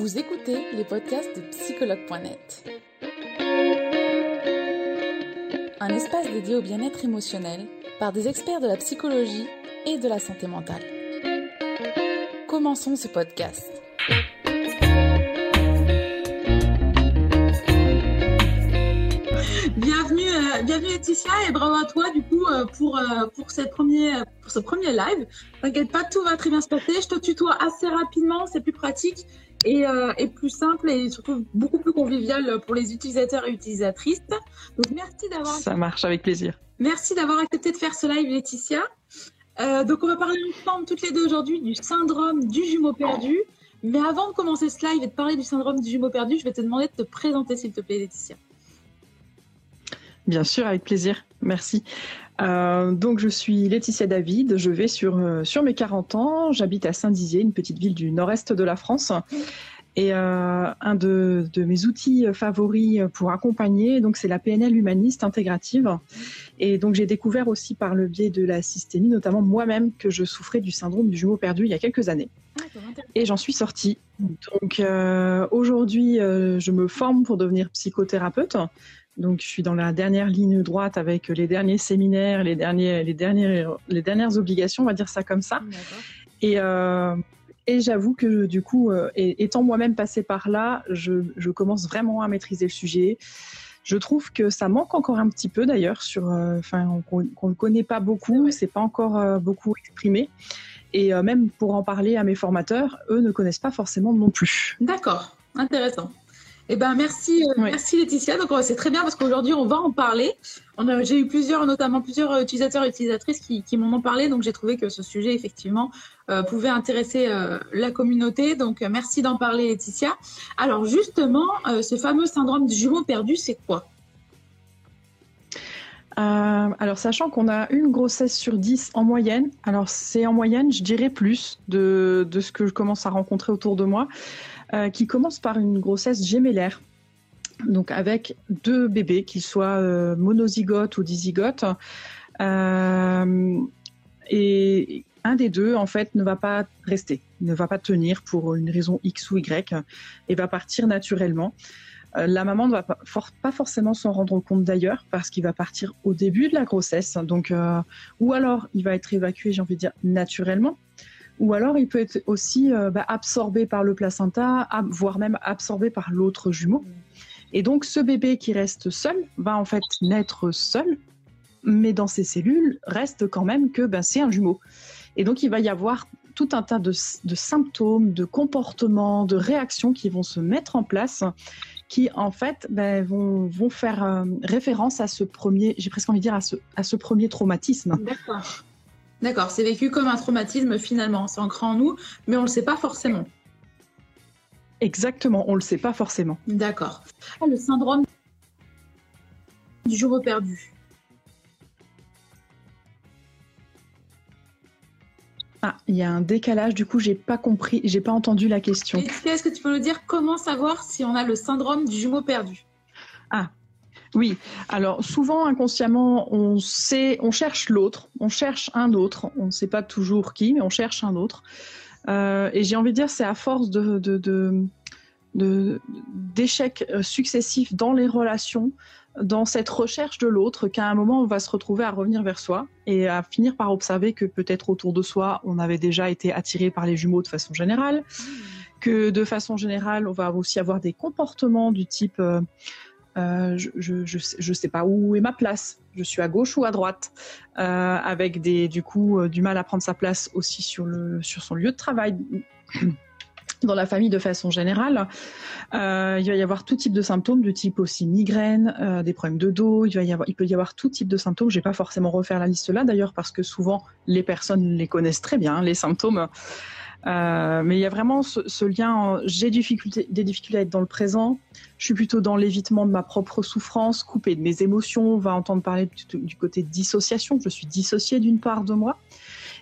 Vous écoutez les podcasts de psychologue.net. Un espace dédié au bien-être émotionnel par des experts de la psychologie et de la santé mentale. Commençons ce podcast. Bienvenue, euh, bienvenue Laetitia et bravo à toi du coup euh, pour, euh, pour, cette premier, pour ce premier live. T'inquiète pas, tout va très bien se passer. Je te tutoie assez rapidement, c'est plus pratique et, et, plus simple et surtout beaucoup plus convivial pour les utilisateurs et utilisatrices. Donc merci d'avoir. Ça marche avec plaisir. Merci d'avoir accepté de faire ce live Laetitia. donc on va parler ensemble toutes les deux aujourd'hui du syndrome du jumeau perdu. Mais avant de commencer ce live et de parler du syndrome du jumeau perdu, je vais te demander de te présenter s'il te plaît Laetitia. Bien sûr, avec plaisir. Merci. Euh, donc, je suis Laetitia David. Je vais sur, euh, sur mes 40 ans. J'habite à Saint-Dizier, une petite ville du nord-est de la France. Et euh, un de, de, mes outils favoris pour accompagner, donc c'est la PNL humaniste intégrative. Et donc j'ai découvert aussi par le biais de la systémie, notamment moi-même, que je souffrais du syndrome du jumeau perdu il y a quelques années. Et j'en suis sortie. Donc aujourd'hui, je me forme pour devenir psychothérapeute. Donc, je suis dans la dernière ligne droite avec les derniers séminaires, les, derniers, les, dernières, les dernières obligations, on va dire ça comme ça. Et, euh, et j'avoue que du coup, euh, étant moi-même passée par là, je, je, commence vraiment à maîtriser le sujet. Je trouve que ça manque encore un petit peu d'ailleurs, sur, euh, enfin, qu'on ne connaît pas beaucoup, c'est pas encore beaucoup exprimé. Et même pour en parler à mes formateurs, eux ne connaissent pas forcément non plus. D'accord, intéressant. Eh ben merci, euh, merci Laetitia. Donc c'est très bien parce qu'aujourd'hui on va en parler. J'ai eu plusieurs, notamment plusieurs euh, utilisateurs et utilisatrices qui, m'en ont parlé. Donc j'ai trouvé que ce sujet effectivement euh, pouvait intéresser la communauté. Donc merci d'en parler Laetitia. Alors justement, ce fameux syndrome du jumeau perdu, c'est quoi? Alors, sachant qu'on a une grossesse sur 10 en moyenne, alors c'est en moyenne, je dirais plus de, de, ce que je commence à rencontrer autour de moi. Euh, qui commence par une grossesse gémellaire. Donc avec deux bébés, qu'ils soient euh, monozygotes ou dizygotes. Euh, et un des deux, en fait, ne va pas rester, ne va pas tenir pour une raison X ou Y et va partir naturellement. la maman ne va pas, forcément s'en rendre compte d'ailleurs parce qu'il va partir au début de la grossesse. Donc, ou alors il va être évacué, j'ai envie de dire, naturellement ou alors il peut être aussi euh, bah, absorbé par le placenta, voire même absorbé par l'autre jumeau. Et donc ce bébé qui reste seul va en fait naître seul, mais dans ses cellules reste quand même que ben, c'est un jumeau. Et donc il va y avoir tout un tas de, symptômes, de comportements, de réactions qui vont se mettre en place, qui en fait ben, vont, faire euh, référence à ce premier, j'ai presque envie de dire à ce, à ce premier traumatisme. D'accord. D'accord, c'est vécu comme un traumatisme finalement, c'est ancré en nous, mais on ne le sait pas forcément. Exactement, on ne le sait pas forcément. D'accord. Le syndrome du jour perdu. Ah, il y a un décalage, du coup, j'ai pas compris, j'ai pas entendu la question. Est-ce que tu peux nous dire comment savoir si on a le syndrome du jumeau perdu? Ah, oui, alors souvent inconsciemment, on sait, on cherche l'autre, on cherche un autre, on ne sait pas toujours qui, mais on cherche un autre. Euh, et j'ai envie de dire, c'est à force de, d'échecs euh, successifs dans les relations, dans cette recherche de l'autre, qu'à un moment on va se retrouver à revenir vers soi et à finir par observer que peut-être autour de soi on avait déjà été attiré par les jumeaux de façon générale, mmh. que de façon générale on va aussi avoir des comportements du type euh, euh, je ne sais pas où est ma place. Je suis à gauche ou à droite, euh, avec du coup euh, du mal à prendre sa place aussi sur, son lieu de travail. Dans la famille de façon générale, il va y avoir tout type de symptômes, du type aussi migraine, des problèmes de dos. Il peut y avoir tout type de symptômes. Je vais pas forcément refaire la liste là d'ailleurs parce que souvent les personnes les connaissent très bien les symptômes. Euh, mais il y a vraiment ce, lien. J'ai des difficultés à être dans le présent. Je suis plutôt dans l'évitement de ma propre souffrance, coupée de mes émotions. On va entendre parler du, côté dissociation. Je suis dissociée d'une part de moi.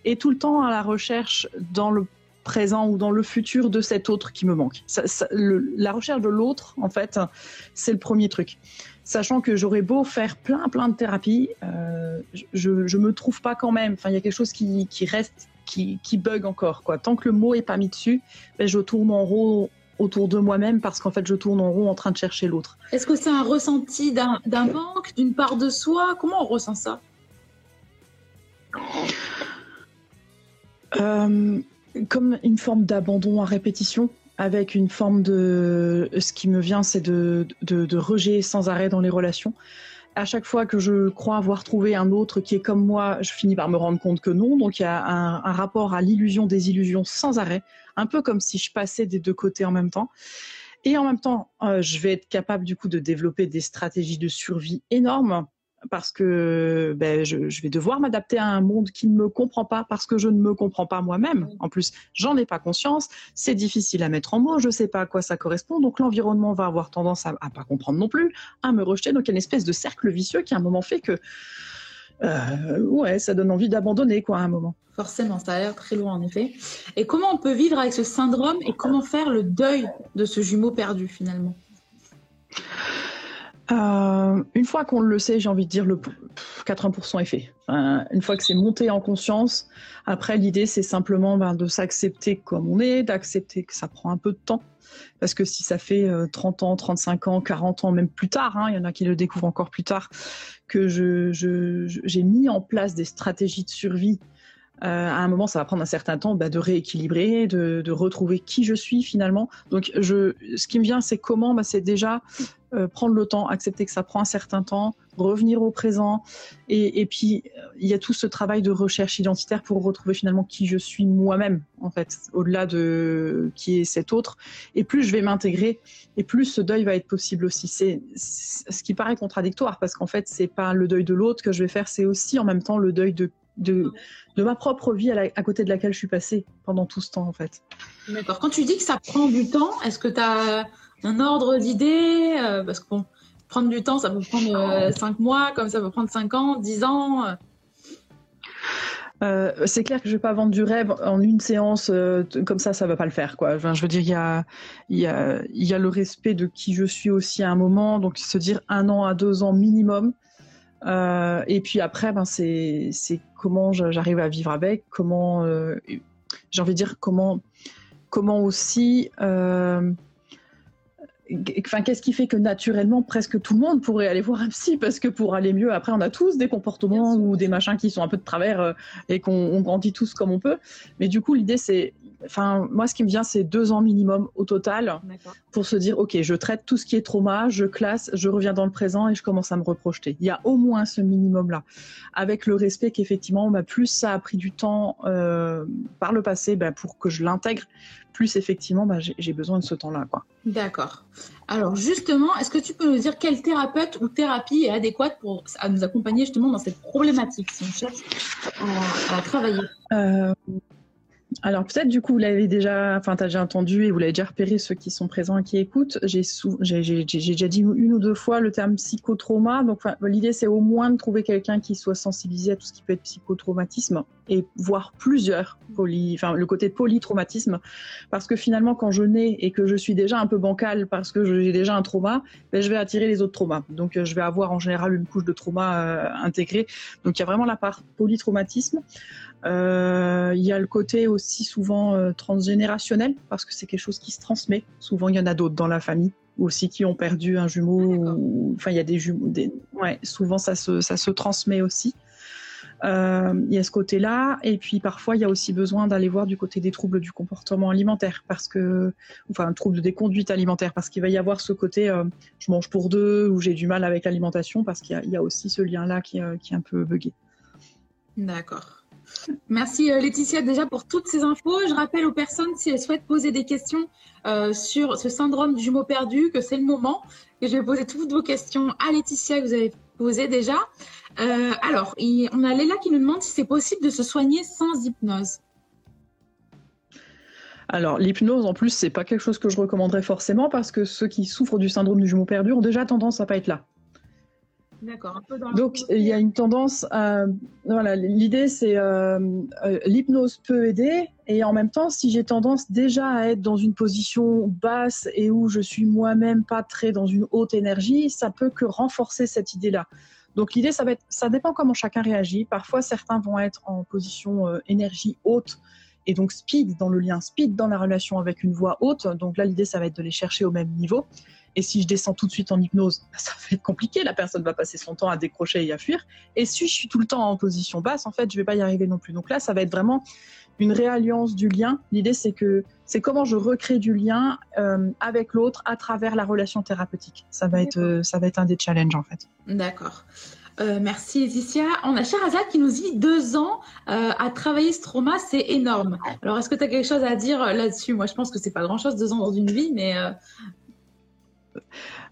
Et tout le temps à la recherche dans le présent ou dans le futur de cet autre qui me manque. la recherche de l'autre, en fait, c'est le premier truc. Sachant que j'aurais beau faire plein, plein de thérapies, euh, je, ne me trouve pas quand même. Enfin, il y a quelque chose qui reste qui, bug encore. Quoi. Tant que le mot est pas mis dessus, ben, je tourne en rond autour de moi-même parce qu'en fait, je tourne en rond en train de chercher l'autre. Est-ce que c'est un ressenti d'un manque, d'une part de soi? Comment on ressent ça? Euh, Comme une forme d'abandon à répétition avec une forme de... Ce qui me vient, c'est de, de, rejet sans arrêt dans les relations à chaque fois que je crois avoir trouvé un autre qui est comme moi, je finis par me rendre compte que non. Donc il y a un, rapport à l'illusion des illusions sans arrêt, un peu comme si je passais des deux côtés en même temps. Et en même temps, euh, je vais être capable du coup de développer des stratégies de survie énormes parce que ben, je, vais devoir m'adapter à un monde qui ne me comprend pas parce que je ne me comprends pas moi-même. En plus, j'en ai pas conscience, c'est difficile à mettre en mots, je ne sais pas à quoi ça correspond, donc l'environnement va avoir tendance à, ne pas comprendre non plus, à me rejeter. Donc il y a une espèce de cercle vicieux qui à un moment fait que euh, ouais, ça donne envie d'abandonner quoi à un moment. Forcément, ça a l'air très loin en effet. Et comment on peut vivre avec ce syndrome et comment faire le deuil de ce jumeau perdu finalement? Euh, une fois qu'on le sait, j'ai envie de dire le 80% est fait. une fois que c'est monté en conscience, après l'idée c'est simplement ben, de s'accepter comme on est, d'accepter que ça prend un peu de temps. Parce que si ça fait 30 euh, ans, 35 ans, 40 ans, même plus tard, hein, il y en a qui le découvrent encore plus tard, que j'ai je, mis en place des stratégies de survie euh, à un moment, ça va prendre un certain temps bah, de rééquilibrer, de, retrouver qui je suis finalement. Donc, je, ce qui me vient, c'est comment bah, C'est déjà euh, prendre le temps, accepter que ça prend un certain temps, revenir au présent. Et, puis, il y a tout ce travail de recherche identitaire pour retrouver finalement qui je suis moi-même, en fait, au-delà de qui est cet autre. Et plus je vais m'intégrer, et plus ce deuil va être possible aussi. C'est ce qui paraît contradictoire, parce qu'en fait, c'est pas le deuil de l'autre que je vais faire, c'est aussi en même temps le deuil de de, de ma propre vie à, côté de laquelle je suis passée pendant tout ce temps en fait. D'accord. Quand tu dis que ça prend du temps, est-ce que tu as un ordre d'idée euh, Parce que bon, prendre du temps, ça peut prendre 5 euh, mois, comme ça peut prendre 5 ans, 10 ans. Euh. c'est clair que je vais pas vendre du rêve en une séance comme ça, ça va pas le faire quoi. je veux dire, il y a, y, a, y a le respect de qui je suis aussi à un moment, donc se dire un an à deux ans minimum. Euh, et puis après, ben c'est comment j'arrive à vivre avec, comment euh, j'ai envie de dire comment comment aussi. Euh, enfin, qu'est-ce qui fait que naturellement presque tout le monde pourrait aller voir un psy? Parce que pour aller mieux, après on a tous des comportements ou des machins qui sont un peu de travers et qu'on grandit tous comme on peut. Mais du coup, l'idée c'est Enfin, moi, ce qui me vient, c'est deux ans minimum au total pour se dire, OK, je traite tout ce qui est trauma, je classe, je reviens dans le présent et je commence à me reprojeter. Il y a au moins ce minimum-là. Avec le respect qu'effectivement, bah, plus ça a pris du temps euh, par le passé bah, pour que je l'intègre, plus effectivement, bah, j'ai besoin de ce temps-là. D'accord. Alors, justement, est-ce que tu peux nous dire quelle thérapeute ou thérapie est adéquate pour nous accompagner justement dans cette problématique si on cherche à, travailler? Euh, alors peut-être du coup vous l'avez déjà, enfin t'as déjà entendu et vous l'avez déjà repéré ceux qui sont présents et qui écoutent. J'ai déjà dit une ou deux fois le terme psychotrauma. Donc l'idée c'est au moins de trouver quelqu'un qui soit sensibilisé à tout ce qui peut être psychotraumatisme et voir plusieurs poly, enfin le côté polytraumatisme, parce que finalement quand je nais et que je suis déjà un peu bancal parce que j'ai déjà un trauma, ben, je vais attirer les autres traumas. Donc je vais avoir en général une couche de trauma euh, intégrée. Donc il y a vraiment la part polytraumatisme. Euh, il y a le côté aussi souvent euh, transgénérationnel parce que c'est quelque chose qui se transmet. Souvent, il y en a d'autres dans la famille aussi qui ont perdu un jumeau. enfin, il y a des jumeaux. Ouais, souvent, ça se, ça se transmet aussi. Euh, il y a ce côté-là, et puis parfois il y a aussi besoin d'aller voir du côté des troubles du comportement alimentaire, parce que, enfin, un trouble des conduites alimentaires, parce qu'il va y avoir ce côté je mange pour deux ou j'ai du mal avec l'alimentation, parce qu'il y, y, a aussi ce lien-là qui, qui est un peu buggé. D'accord. Merci euh, Laetitia déjà pour toutes ces infos. Je rappelle aux personnes si elles souhaitent poser des questions euh, sur ce syndrome du jumeau perdu que c'est le moment je vais poser toutes vos questions à Laetitia que vous avez posées déjà. Euh, alors, on a Léla qui nous demande si c'est possible de se soigner sans hypnose. Alors, l'hypnose, en plus, c'est pas quelque chose que je recommanderais forcément parce que ceux qui souffrent du syndrome du jumeau perdu ont déjà tendance à pas être là. D'accord, Donc il y a une tendance à voilà l'idée c'est euh, euh, l'hypnose peut aider et en même temps si j'ai tendance déjà à être dans une position basse et où je suis moi-même pas très dans une haute énergie ça peut que renforcer cette idée là. Donc l'idée ça va être ça dépend comment chacun réagit. Parfois certains vont être en position euh, énergie haute et donc speed dans le lien, speed dans la relation avec une voix haute. Donc là, l'idée, ça va être de les chercher au même niveau. Et si je descends tout de suite en hypnose, bah, ça va être compliqué. La personne va passer son temps à décrocher et à fuir. Et si je suis tout le temps en position basse, en fait, je vais pas y arriver non plus. Donc là, ça va être vraiment une réalliance du lien. L'idée, c'est que c'est comment je recrée du lien euh, avec l'autre à travers la relation thérapeutique. Ça va être, euh, ça va être un des challenges en fait. D'accord. Euh, merci Laetitia. On a Sherazade qui nous dit deux ans à travailler ce trauma, c'est énorme. Alors, est-ce que tu as quelque chose à dire là-dessus? Moi, je pense que c'est pas grand-chose, deux ans dans une vie, mais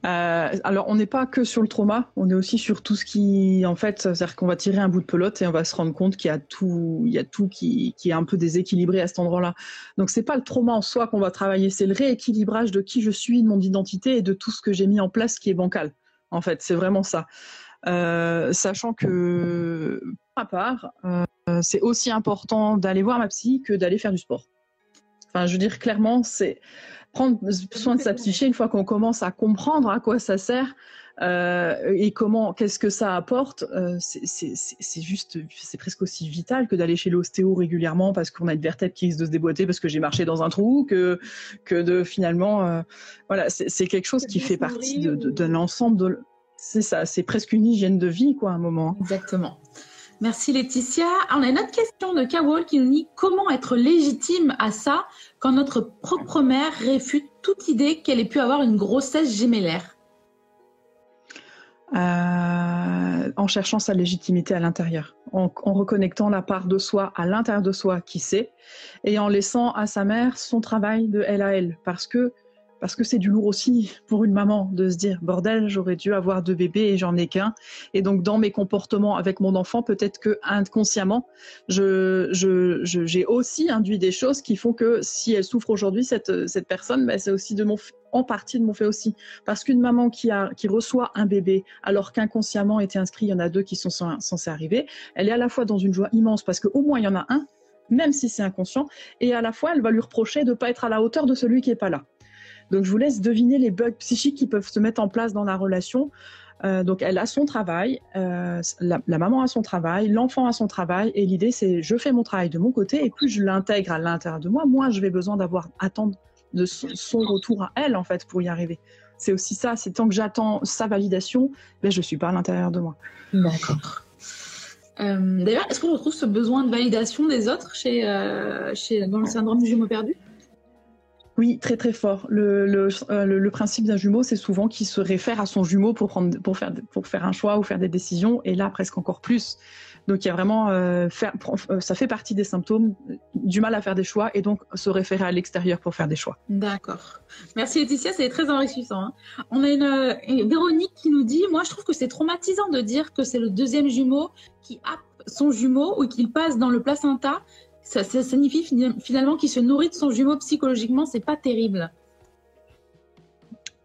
euh, alors, on n'est pas que sur le trauma, on est aussi sur tout ce qui, en fait, c'est-à-dire qu'on va tirer un bout de pelote et on va se rendre compte qu'il y a tout, il y a tout qui, est un peu déséquilibré à cet endroit-là. Donc, c'est pas le trauma en soi qu'on va travailler, c'est le rééquilibrage de qui je suis, de mon identité et de tout ce que j'ai mis en place qui est bancal. En fait, c'est vraiment ça. Euh, sachant que, à part, euh, c'est aussi important d'aller voir ma psy que d'aller faire du sport. Enfin, je veux dire clairement, c'est prendre soin de sa psyché une fois qu'on commence à comprendre à quoi ça sert euh, et comment, qu'est-ce que ça apporte, euh, c'est juste, c'est presque aussi vital que d'aller chez l'ostéo régulièrement parce qu'on a une vertèbre qui risque de se déboîter parce que j'ai marché dans un trou, que que de finalement, euh, voilà, c'est quelque chose qui fait partie de, de, de l'ensemble de, c'est ça, c'est presque une hygiène de vie quoi, à un moment. Exactement. Merci Laetitia. On a une autre question de Kawol qui nous dit comment être légitime à ça quand notre propre mère réfute toute idée qu'elle ait pu avoir une grossesse gémellaire? Euh, En cherchant sa légitimité à l'intérieur, en, en, reconnectant la part de soi à l'intérieur de soi qui sait, et en laissant à sa mère son travail de elle à elle. Parce que parce que c'est du lourd aussi pour une maman de se dire bordel, j'aurais dû avoir deux bébés et j'en ai qu'un. Et donc dans mes comportements avec mon enfant, peut-être que inconsciemment, je, j'ai aussi induit des choses qui font que si elle souffre aujourd'hui, cette, cette personne, ben, c'est aussi de mon en partie de mon fait aussi. Parce qu'une maman qui, a, qui reçoit un bébé, alors qu'inconsciemment était inscrit, il y en a deux qui sont censés arriver, elle est à la fois dans une joie immense parce qu'au moins il y en a un, même si c'est inconscient, et à la fois elle va lui reprocher de ne pas être à la hauteur de celui qui n'est pas là. Donc je vous laisse deviner les bugs psychiques qui peuvent se mettre en place dans la relation. Euh, donc elle a son travail, euh, la, maman a son travail, l'enfant a son travail, et l'idée c'est je fais mon travail de mon côté, et plus je l'intègre à l'intérieur de moi, moins je vais besoin d'avoir attendre de son, retour à elle en fait pour y arriver. C'est aussi ça, c'est tant que j'attends sa validation, ben je suis pas à l'intérieur de moi. D'accord. Euh, d'ailleurs, est-ce qu'on retrouve ce besoin de validation des autres chez, chez, dans le syndrome du jumeau perdu? Oui, très très fort. Euh, le, principe d'un jumeau, c'est souvent qu'il se réfère à son jumeau pour, prendre, pour, faire, pour faire un choix ou faire des décisions, et là presque encore plus. Donc il y a vraiment, euh, euh, ça fait partie des symptômes, du mal à faire des choix et donc se référer à l'extérieur pour faire des choix. D'accord. Merci Laetitia, c'est très enrichissant. Hein. On a une, une, Véronique qui nous dit, moi je trouve que c'est traumatisant de dire que c'est le deuxième jumeau qui a son jumeau ou qu'il passe dans le placenta ça, signifie finalement qu'il se nourrit de son jumeau psychologiquement, c'est pas terrible.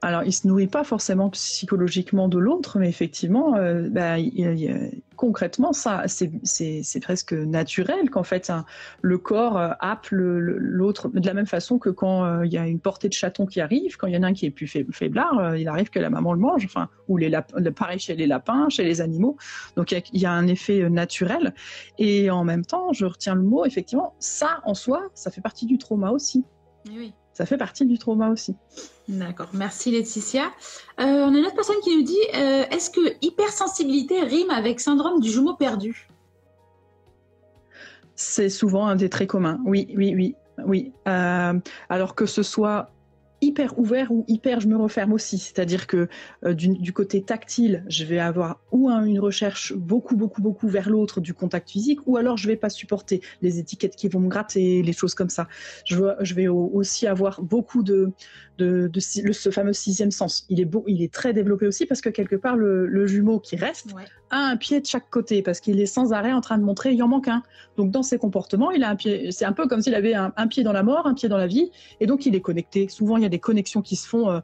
Alors, il se nourrit pas forcément psychologiquement de l'autre, mais effectivement, euh, bah, concrètement, ça, c'est presque naturel qu'en fait, hein, le corps euh, appelle l'autre de la même façon que quand euh, il y a une portée de chatons qui arrive, quand il y en a un qui est plus faiblard, il arrive que la maman le mange, enfin, ou les pareil chez les lapins, chez les animaux. Donc, il y, a un effet naturel. Et en même temps, je retiens le mot, effectivement, ça en soi, ça fait partie du trauma aussi. Oui ça fait partie du trauma aussi. D'accord, merci Laetitia. Euh, on a une autre personne qui nous dit euh, est-ce que hypersensibilité rime avec syndrome du jumeau perdu? C'est souvent un des traits communs. Oui, oui, oui, oui. Euh, alors que ce soit hyper ouvert ou hyper je me referme aussi. C'est-à-dire que euh, du, côté tactile, je vais avoir ou une recherche beaucoup, beaucoup, beaucoup vers l'autre du contact physique, ou alors je vais pas supporter les étiquettes qui vont me gratter, les choses comme ça. Je, je vais aussi avoir beaucoup de, de, de, ce fameux sixième sens. Il est, beau, il est très développé aussi parce que quelque part, le, jumeau qui reste a un pied de chaque côté parce qu'il est sans arrêt en train de montrer il en manque un. Donc dans ses comportements, il a un pied. C'est un peu comme s'il avait un, pied dans la mort, un pied dans la vie, et donc il est connecté. Souvent, il y a des connexions qui se font. Euh,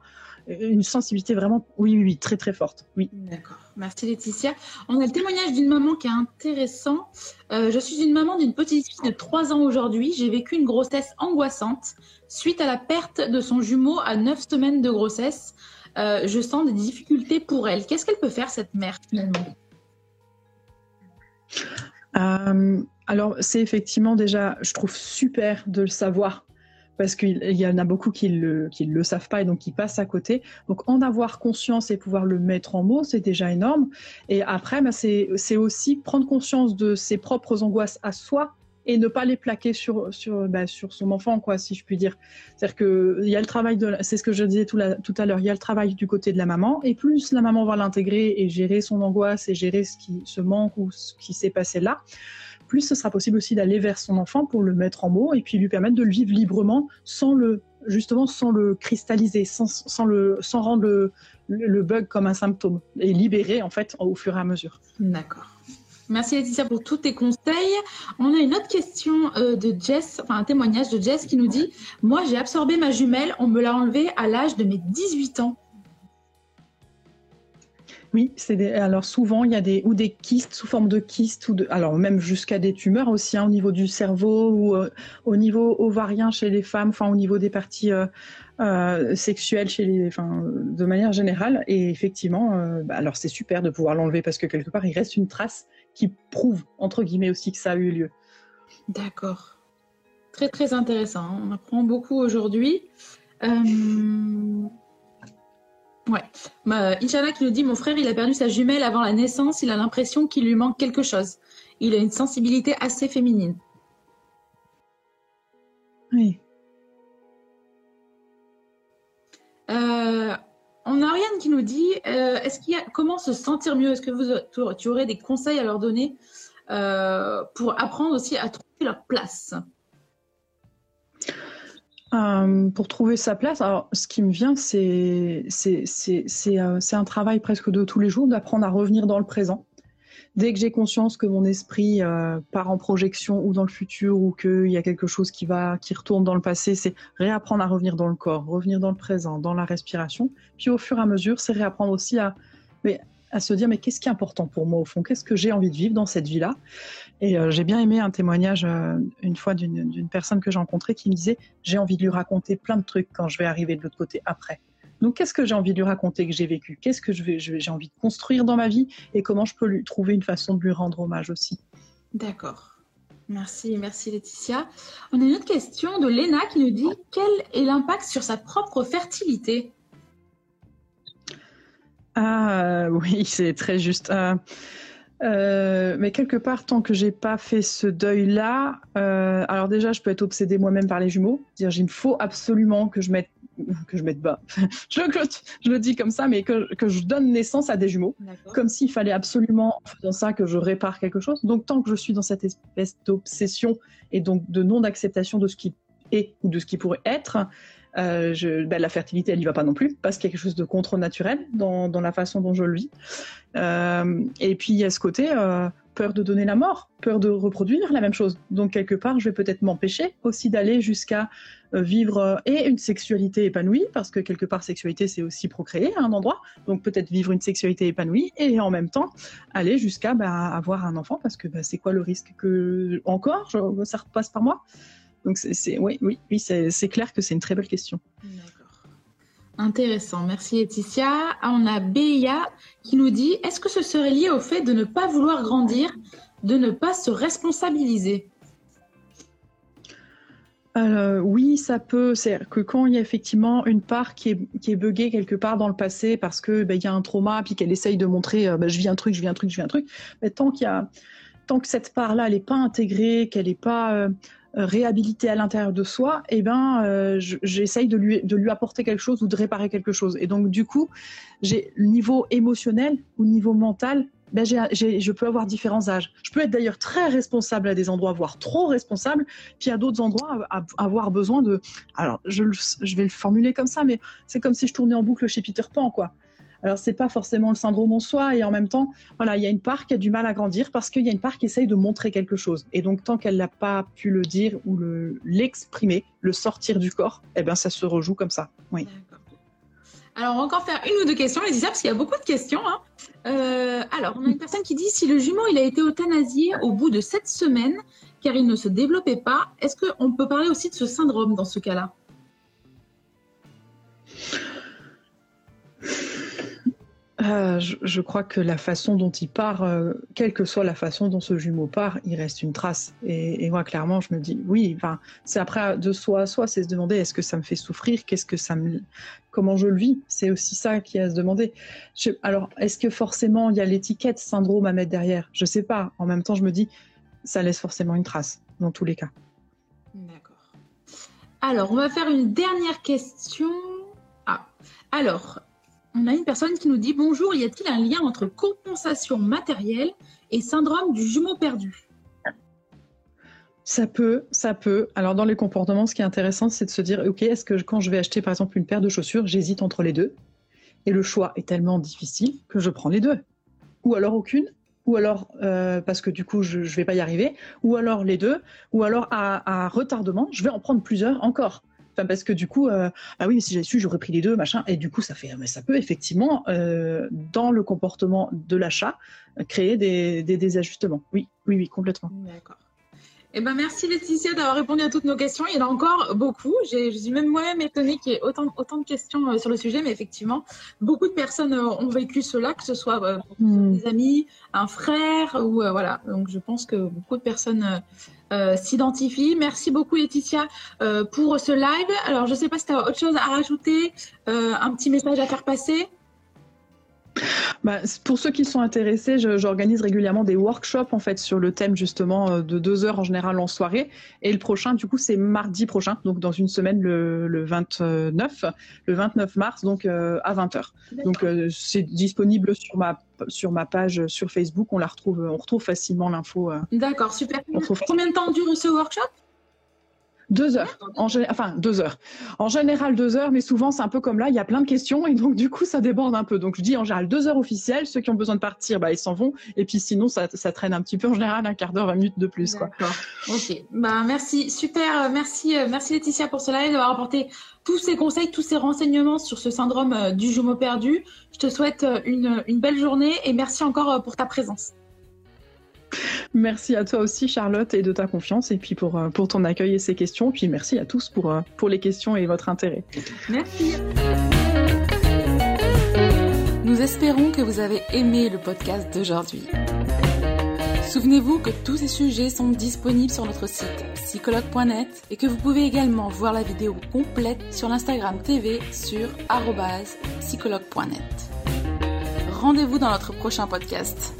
une sensibilité vraiment, oui, oui, oui, très, très forte. Oui. D'accord. Merci Laetitia. On a le témoignage d'une maman qui est intéressant. Euh, je suis une maman d'une petite fille de 3 ans aujourd'hui. J'ai vécu une grossesse angoissante suite à la perte de son jumeau à 9 semaines de grossesse. Euh, je sens des difficultés pour elle. Qu'est-ce qu'elle peut faire, cette mère, finalement? Euh, Alors, c'est effectivement déjà, je trouve super de le savoir parce qu'il y en a beaucoup qui le, le savent pas et donc qui passent à côté. Donc en avoir conscience et pouvoir le mettre en mots, c'est déjà énorme. Et après, bah, c'est aussi prendre conscience de ses propres angoisses à soi et ne pas les plaquer sur, sur, bah, sur son enfant, quoi, si je puis dire. C'est-à-dire qu'il y a le travail de, c'est ce que je disais tout, tout à l'heure, il y a le travail du côté de la maman, et plus la maman va l'intégrer et gérer son angoisse et gérer ce qui se manque ou ce qui s'est passé là, plus ce sera possible aussi d'aller vers son enfant pour le mettre en mots et puis lui permettre de le vivre librement sans le justement sans le cristalliser, sans, le, sans rendre le, le, bug comme un symptôme et libérer en fait au fur et à mesure. D'accord. Merci Laetitia pour tous tes conseils. On a une autre question euh, de Jess, enfin un témoignage de Jess qui nous dit Moi j'ai absorbé ma jumelle, on me l'a enlevée à l'âge de mes 18 ans. Oui, alors souvent il y a des ou des kystes sous forme de kystes ou de alors même jusqu'à des tumeurs aussi hein, au niveau du cerveau ou euh, au niveau ovarien chez les femmes, enfin au niveau des parties euh, euh, sexuelles chez les, enfin de manière générale. Et effectivement, bah, alors c'est super de pouvoir l'enlever parce que quelque part il reste une trace qui prouve entre guillemets aussi que ça a eu lieu. D'accord. Très très intéressant. On apprend beaucoup aujourd'hui. Ouais. Bah, Inch'Allah qui nous dit Mon frère, il a perdu sa jumelle avant la naissance, il a l'impression qu'il lui manque quelque chose. Il a une sensibilité assez féminine. Oui. Euh, on a Ariane qui nous dit euh, est-ce qu'il y a, comment se sentir mieux? Est-ce que vous, tu aurais des conseils à leur donner euh, pour apprendre aussi à trouver leur place? Euh, pour trouver sa place, alors ce qui me vient, c'est euh, un travail presque de tous les jours d'apprendre à revenir dans le présent. Dès que j'ai conscience que mon esprit euh, part en projection ou dans le futur ou qu'il y a quelque chose qui va qui retourne dans le passé, c'est réapprendre à revenir dans le corps, revenir dans le présent, dans la respiration. Puis au fur et à mesure, c'est réapprendre aussi à à se dire mais qu'est-ce qui est important pour moi au fond? Qu'est-ce que j'ai envie de vivre dans cette vie-là? Et euh, j'ai bien aimé un témoignage euh, une fois d'une personne que j'ai rencontrée qui me disait j'ai envie de lui raconter plein de trucs quand je vais arriver de l'autre côté après. Donc qu'est-ce que j'ai envie de lui raconter que j'ai vécu? Qu'est-ce que j'ai envie de construire dans ma vie? Et comment je peux lui trouver une façon de lui rendre hommage aussi? D'accord. Merci, merci Laetitia. On a une autre question de Léna qui nous dit quel est l'impact sur sa propre fertilité? Ah oui, c'est très juste. Euh, euh, mais quelque part, tant que j'ai pas fait ce deuil-là, euh, alors déjà, je peux être obsédée moi-même par les jumeaux. Dire, il me faut absolument que je mette que je mette bas. je, je, le dis comme ça, mais que, que je donne naissance à des jumeaux, comme s'il fallait absolument, en faisant ça, que je répare quelque chose. Donc, tant que je suis dans cette espèce d'obsession et donc de non d'acceptation de ce qui est ou de ce qui pourrait être, euh, je, ben, la fertilité, elle n'y va pas non plus, parce qu'il y a quelque chose de contre-naturel dans, dans, la façon dont je le vis. Euh, et puis il y a ce côté euh, peur de donner la mort, peur de reproduire la même chose. Donc quelque part, je vais peut-être m'empêcher aussi d'aller jusqu'à vivre et une sexualité épanouie, parce que quelque part, sexualité, c'est aussi procréer à un endroit. Donc peut-être vivre une sexualité épanouie et en même temps aller jusqu'à bah, avoir un enfant, parce que bah, c'est quoi le risque que encore je, ça repasse par moi? Donc c'est, oui, oui, oui c'est, clair que c'est une très belle question. D'accord. Intéressant. Merci Laetitia. Ah, on a Béa qui nous dit est-ce que ce serait lié au fait de ne pas vouloir grandir, de ne pas se responsabiliser? Euh, oui, ça peut. C'est que quand il y a effectivement une part qui est, qui est buggée quelque part dans le passé parce que ben, il y a un trauma, puis qu'elle essaye de montrer euh, ben, je vis un truc, je vis un truc, je vis un truc. Mais tant qu'il y a, tant que cette part-là, elle n'est pas intégrée, qu'elle n'est pas euh, réhabilité à l'intérieur de soi, eh ben, euh, j'essaye de lui, apporter quelque chose ou de réparer quelque chose. Et donc, du coup, j'ai niveau émotionnel ou niveau mental, ben, je peux avoir différents âges. Je peux être d'ailleurs très responsable à des endroits, voire trop responsable, puis à d'autres endroits avoir besoin de. Alors, je, je vais le formuler comme ça, mais c'est comme si je tournais en boucle chez Peter Pan, quoi. Alors c'est pas forcément le syndrome en soi et en même temps, voilà, il y a une part qui a du mal à grandir parce qu'il y a une part qui essaye de montrer quelque chose. Et donc tant qu'elle n'a pas pu le dire ou le l'exprimer, le sortir du corps, eh ben ça se rejoue comme ça. Oui. Alors on va encore faire une ou deux questions, les parce qu'il y a beaucoup de questions. Hein. Euh, alors on a une personne qui dit si le jumeau il a été euthanasié au bout de sept semaines car il ne se développait pas, est-ce qu'on peut parler aussi de ce syndrome dans ce cas-là? Je, crois que la façon dont il part, euh, quelle que soit la façon dont ce jumeau part, il reste une trace. Et, moi, clairement, je me dis, oui, c'est après de soi à soi, c'est se demander est-ce que ça me fait souffrir, qu'est-ce que ça me, comment je le vis? C'est aussi ça qui à se demander. alors, est-ce que forcément il y a l'étiquette syndrome à mettre derrière? Je sais pas. En même temps, je me dis, ça laisse forcément une trace dans tous les cas. D'accord. Alors, on va faire une dernière question. Ah, alors, on a une personne qui nous dit Bonjour, y a-t-il un lien entre compensation matérielle et syndrome du jumeau perdu? Ça peut, ça peut. Alors dans les comportements, ce qui est intéressant, c'est de se dire, ok, est-ce que quand je vais acheter par exemple une paire de chaussures, j'hésite entre les deux, et le choix est tellement difficile que je prends les deux, ou alors aucune, ou alors euh, parce que du coup je ne vais pas y arriver, ou alors les deux, ou alors à retardement, je vais en prendre plusieurs encore parce que du coup, euh, ah oui, si j'avais su, j'aurais pris les deux, machin. Et du coup, ça fait, mais ça peut effectivement, euh, dans le comportement de l'achat, créer des, des, ajustements. Oui, oui, oui, complètement. D'accord. Eh ben, merci Laetitia d'avoir répondu à toutes nos questions. Il y en a encore beaucoup. Je suis même moi-même étonnée qu'il y ait autant, autant de questions euh, sur le sujet, mais effectivement, beaucoup de personnes ont vécu cela, que ce soit hmm. des amis, un frère, ou voilà. Donc, je pense que beaucoup de personnes euh, s'identifie. Merci beaucoup Laetitia euh, pour ce live. Alors je ne sais pas si tu as autre chose à rajouter, euh, un petit message à faire passer. Bah, pour ceux qui sont intéressés, j'organise régulièrement des workshops en fait sur le thème justement euh, de deux heures en général en soirée. Et le prochain, du coup, c'est mardi prochain, donc dans une semaine, le, 29, le 29 mars, donc euh, à 20 h Donc euh, c'est disponible sur ma sur ma page sur Facebook. On la retrouve, on retrouve facilement l'info. D'accord, super. Combien de temps dure ce workshop? Deux heures. En, enfin, deux heures. En général, deux heures, mais souvent, c'est un peu comme là, il y a plein de questions et donc, du coup, ça déborde un peu. Donc, je dis en général deux heures officielles. Ceux qui ont besoin de partir, bah, ils s'en vont. Et puis, sinon, ça, traîne un petit peu. En général, un quart d'heure, vingt minutes de plus, quoi. Ok. Bah, merci. Super. Merci, euh, merci Laetitia pour cela et d'avoir apporté tous ces conseils, tous ces renseignements sur ce syndrome euh, du jumeau perdu. Je te souhaite euh, une, une belle journée et merci encore pour ta présence. Merci à toi aussi, Charlotte, et de ta confiance, et puis pour, euh, pour ton accueil et ces questions. Puis merci à tous pour, euh, pour les questions et votre intérêt. Merci. Nous espérons que vous avez aimé le podcast d'aujourd'hui. Souvenez-vous que tous ces sujets sont disponibles sur notre site psychologue.net et que vous pouvez également voir la vidéo complète sur l'Instagram TV sur psychologue.net. Rendez-vous dans notre prochain podcast.